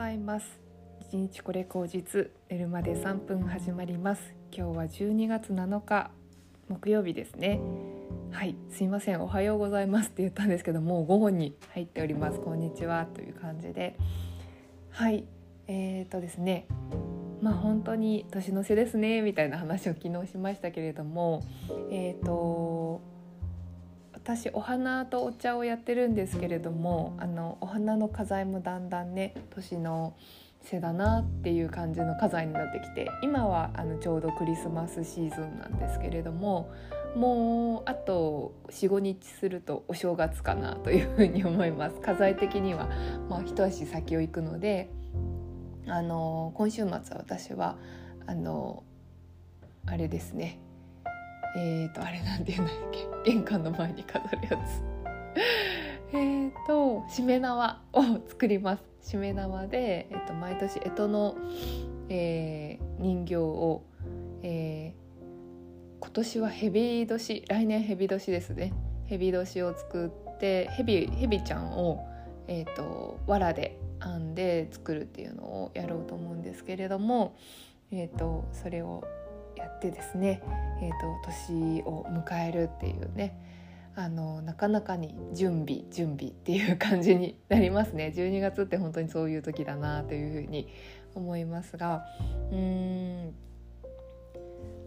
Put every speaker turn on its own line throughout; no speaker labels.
ざいます。一日これ口実寝るまで3分始まります。今日は12月7日木曜日ですね。はいすいませんおはようございますって言ったんですけどもう午後に入っております。こんにちはという感じで。はいえーとですね。まあ本当に年の瀬ですねみたいな話を昨日しましたけれどもえーと私お花とお茶をやってるんですけれどもあのお花の花材もだんだんね年の瀬だなっていう感じの花材になってきて今はあのちょうどクリスマスシーズンなんですけれどももうあと45日するとお正月かなというふうに思います。花材的には、まあ、一足先を行くのであの今週末は私はあのあれですねえっ、ー、とあれなんて言うんだっけ？玄関の前に飾るやつ。えっとしめ縄を作ります。しめ縄で、えーと、毎年干支の、えー、人形を、えー、今年は蛇年来年蛇年ですね。蛇年を作って蛇蛇ちゃんを、えーと、藁で編んで作るっていうのをやろうと思うんですけれども、えーとそれをやってですね、えーと、年を迎えるっていうねあのなかなかに準備準備っていう感じになりますね。12月って本当にそういう時だなというふうに思いますがうん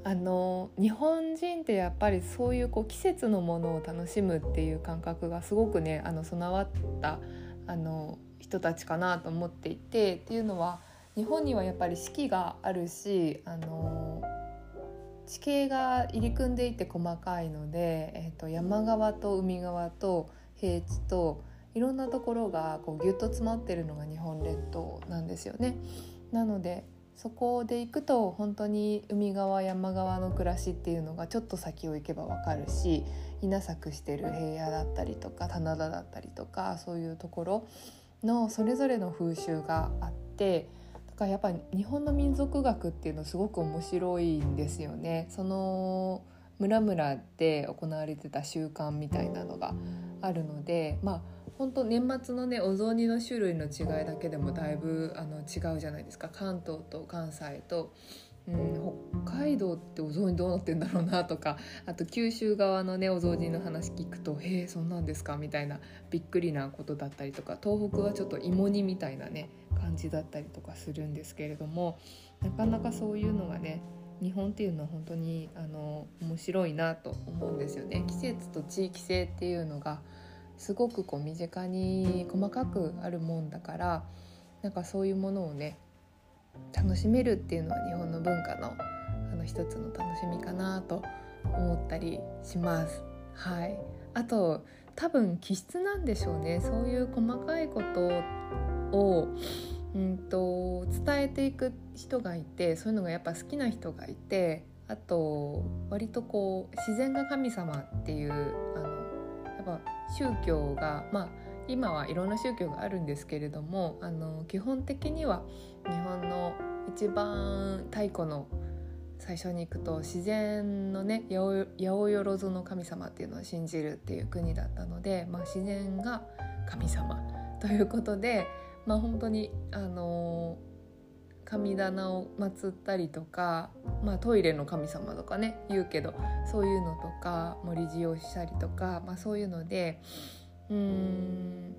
あの日本人ってやっぱりそういうこう季節のものを楽しむっていう感覚がすごくねあの備わったあの人たちかなと思っていてっていうのは日本にはやっぱり四季があるしあの地形が入り組んでいて細かいので、えーと、山側と海側と平地といろんなところがこうギュッと詰まってるのが日本列島なんですよね。なのでそこで行くと本当に海側山側の暮らしっていうのがちょっと先を行けばわかるし稲作してる平野だったりとか棚田だったりとかそういうところのそれぞれの風習があってかやっぱり日本の民族学っていうのすごく面白いんですよね。その村々で行われてた習慣みたいなのがあるのでまあ本当年末のねお雑煮の種類の違いだけでもだいぶあの違うじゃないですか関東と関西と、うん、北海道ってお雑煮どうなってんだろうなとかあと九州側のねお雑煮の話聞くと「へえそんなんですか」みたいなびっくりなことだったりとか東北はちょっと芋煮みたいなね感じだったりとかするんですけれどもなかなかそういうのがね日本っていうのは本当にあの面白いなと思うんですよね。季節と地域性っていうのがすごくこう身近に細かくあるもんだからなんかそういうものをね楽しめるっていうのは日本の文化のあの一つの楽しみかなと思ったりします。はい、あと多分気質なんでしょうねそういう細かいことをうんと伝えていく人がいてそういうのがやっぱ好きな人がいてあと割とこう自然が神様っていうあのやっぱ宗教がまあ今はいろんな宗教があるんですけれどもあの基本的には日本の一番太古の最初に行くと自然のね八百万の神様っていうのを信じるっていう国だったので、まあ、自然が神様ということでまあ本当にあの神棚を祀ったりとか、まあ、トイレの神様とかね言うけどそういうのとか森地をしたりとか、まあ、そういうのでうん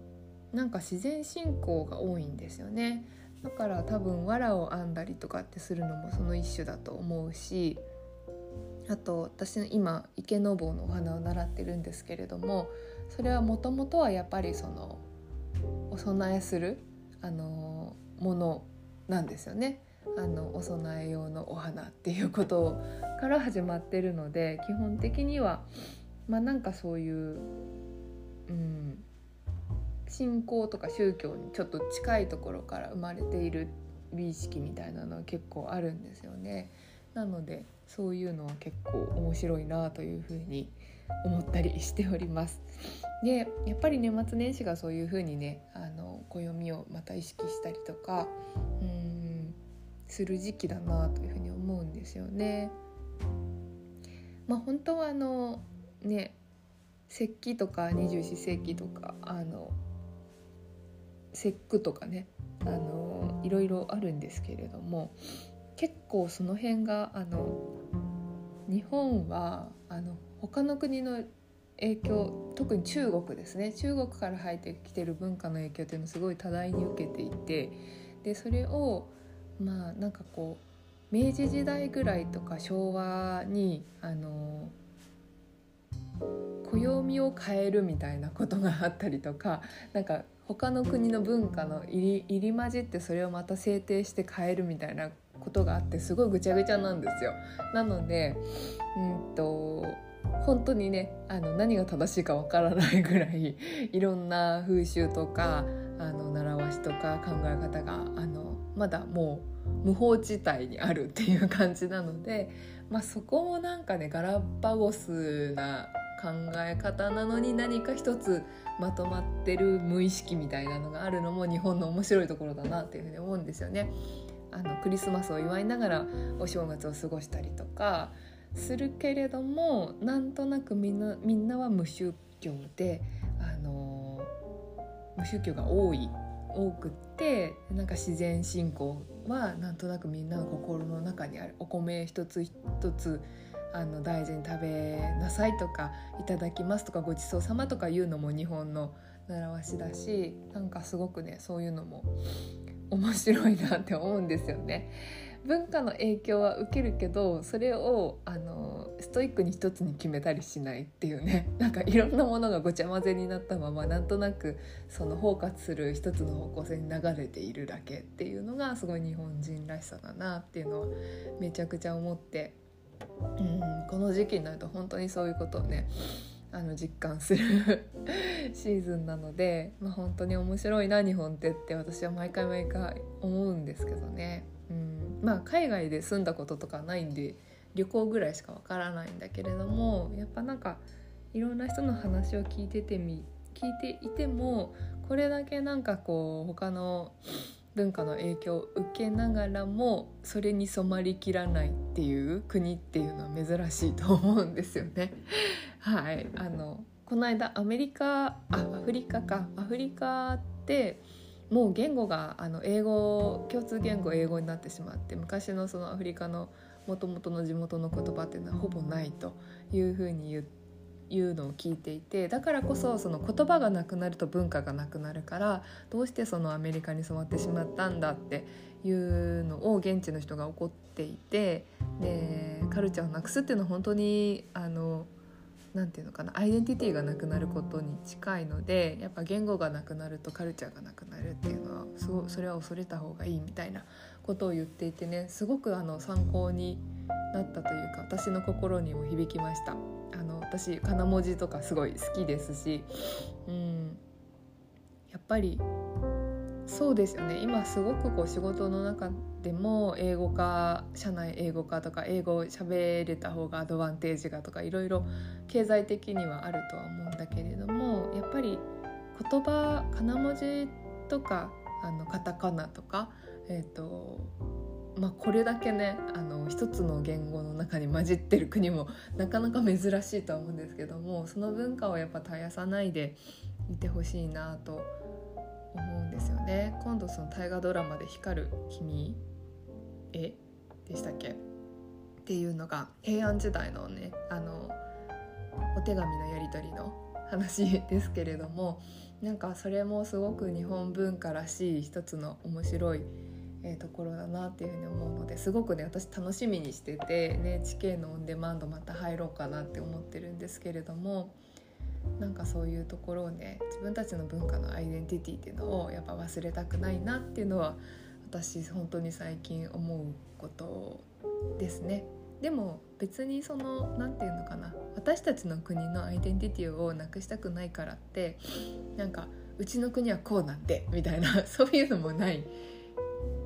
なんか自然信仰が多いんですよね。だから多分藁を編んだりとかってするのもその一種だと思うしあと私の今池の坊のお花を習ってるんですけれどもそれはもともとはやっぱりそのお供えするあのものなんですよね。あのお供え用のお花っていうことから始まってるので基本的にはまあなんかそういう、うん、信仰とか宗教にちょっと近いところから生まれている美意識みたいなのは結構あるんですよね。なのでそういうのは結構面白いなというふうに思ったりしております。でやっぱり年末年始がそういうふうにねあの暦をまた意識したりとかうんする時期だなというふうに思うんですよね。まあ本当はあのね石器とか二十四節気とかあの節句とかねあのいろいろあるんですけれども結構その辺があの日本はあの他の国の影響特に中国ですね。中国から入ってきてる文化の影響っていうのをすごい多大に受けていてでそれをまあなんかこう明治時代ぐらいとか昭和にあの暦を変えるみたいなことがあったりとかなんか他の国の文化の入り入り混じってそれをまた制定して変えるみたいなことがあってすごいぐちゃぐちゃなんですよ。なのでうんと本当にねあの何が正しいかわからないぐらいいろんな風習とかあの習わしとか考え方があのまだもう無法地帯にあるっていう感じなので、まあ、そこもなんかねガラパゴスな考え方なのに何か一つまとまってる無意識みたいなのがあるのも日本の面白いところだなっていうふうに思うんですよね。あのクリスマスを祝いながらお正月を過ごしたりとかするけれどもなんとなくみんなみんなは無宗教で、あの無宗教が多い多くってなんか自然信仰はなんとなくみんなの心の中にある。お米一つ一つあの大事に食べなさいとかいただきますとかごちそうさまとか言うのも日本の習わしだしなんかすごくねそういうのも面白いなって思うんですよね。文化の影響は受けるけどそれをあのストイックに一つに決めたりしないっていうね なんかいろんなものがごちゃ混ぜになったままなんとなくその包括する一つの方向性に流れているだけっていうのがすごい日本人らしさだなっていうのはめちゃくちゃ思ってうんこの時期になると本当にそういうことをねあの実感する シーズンなので、まあ、本当に面白いな日本ってって私は毎回毎回思うんですけどね、うん、まあ海外で住んだこととかないんで旅行ぐらいしかわからないんだけれどもやっぱなんかいろんな人の話を聞いててみ聞いていてもこれだけなんかこう他の文化の影響を受けながらもそれに染まりきらないっていう国っていうのは珍しいと思うんですよね。はいあのこの間アメリカあアフリカかアフリカってもう言語があの英語共通言語英語になってしまって昔のそのアフリカのもともとの地元の言葉っていうのはほぼないというふうに言。うのを聞いていてだからこそその言葉がなくなると文化がなくなるからどうしてそのアメリカに染まってしまったんだっていうのを現地の人が怒っていてでカルチャーをなくすっていうのは本当にあのなて言うのかなアイデンティティがなくなることに近いのでやっぱ言語がなくなるとカルチャーがなくなるっていうのはすごそれは恐れた方がいいみたいなことを言っていてねすごくあの参考になったというか私の心にも響きました。あの私金文字とかすごい好きですし、うん、やっぱりそうですよね。今すごくこう仕事の中でも英語化社内英語化とか英語を喋れた方がアドバンテージがとかいろいろ経済的にはあるとは思うんだけれどもやっぱり言葉金文字とかあのカタカナとか、えーとまあ、これだけねあの一つの言語の中に混じってる国もなかなか珍しいとは思うんですけどもその文化をやっぱ絶やさないでいてほしいなと思思うんですよね。今度その大河ドラマで光る君絵でしたっけ？っていうのが平安時代のねあのお手紙のやり取りの話ですけれどもなんかそれもすごく日本文化らしい一つの面白いえところだなっていうふうに思うのですごくね私楽しみにしてて NHK のオンデマンドまた入ろうかなって思ってるんですけれどもなんかそういうところをね自分たちの文化のアイデンティティっていうのをやっぱ忘れたくないなっていうのは私本当に最近思うことですね。でも別にその何て言うのかな私たちの国のアイデンティティをなくしたくないからってなんかうちの国はこうなんてみたいな そういうのもない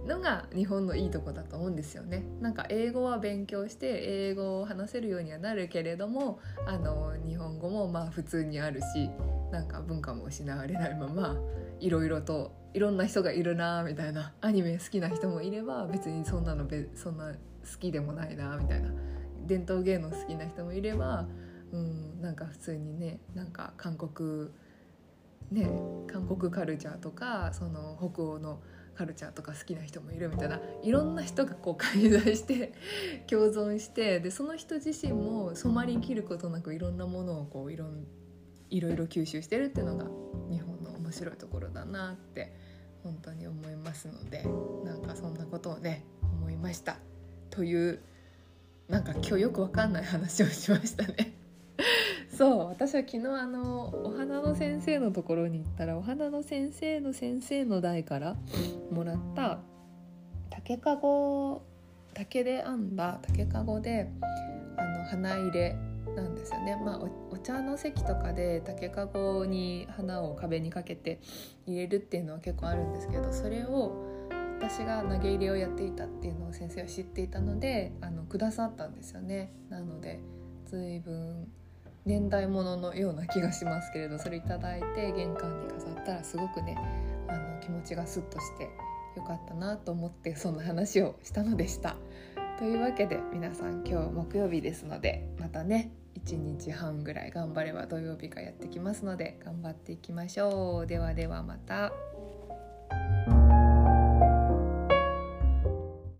のが日本のいいとこだと思うんですよね。なんか英語は勉強して英語を話せるようにはなるけれどもあの日本語もまあ普通にあるしなんか文化も失われないままいろいろといろんな人がいるなみたいなアニメ好きな人もいれば別にそんなのべそんな好きでもないなみたいな伝統芸能好きな人もいれば、うん、なんか普通にねなんか韓国ね韓国カルチャーとかその北欧のカルチャーとか好きな人もいるみたいないろんな人がこう介在して 共存してでその人自身も染まりきることなくいろんなものをこういろんいろいろ吸収してるっていうのが日本の面白いところだなって本当に思いますのでなんかそんなことをね思いました。というなんか今日よくわかんない話をしましたね。そう私は昨日あのお花の先生のところに行ったらお花の先生の先生の代からもらった竹かご竹で編んだ竹かごであの花入れなんですよね、まあ、お茶の席とかで竹かごに花を壁にかけて入れるっていうのは結構あるんですけどそれを私が投げ入れをやっていたっていうのを先生は知っていたのであのくださったんですよね。なので随分年代物のような気がしますけれどそれ頂いて玄関に飾ったらすごくねあの気持ちがスッとしてよかったなと思ってそんな話をしたのでした。というわけで皆さん今日木曜日ですのでまたね1日半ぐらい頑張れば土曜日がやってきますので頑張っていきましょう。ではではまた。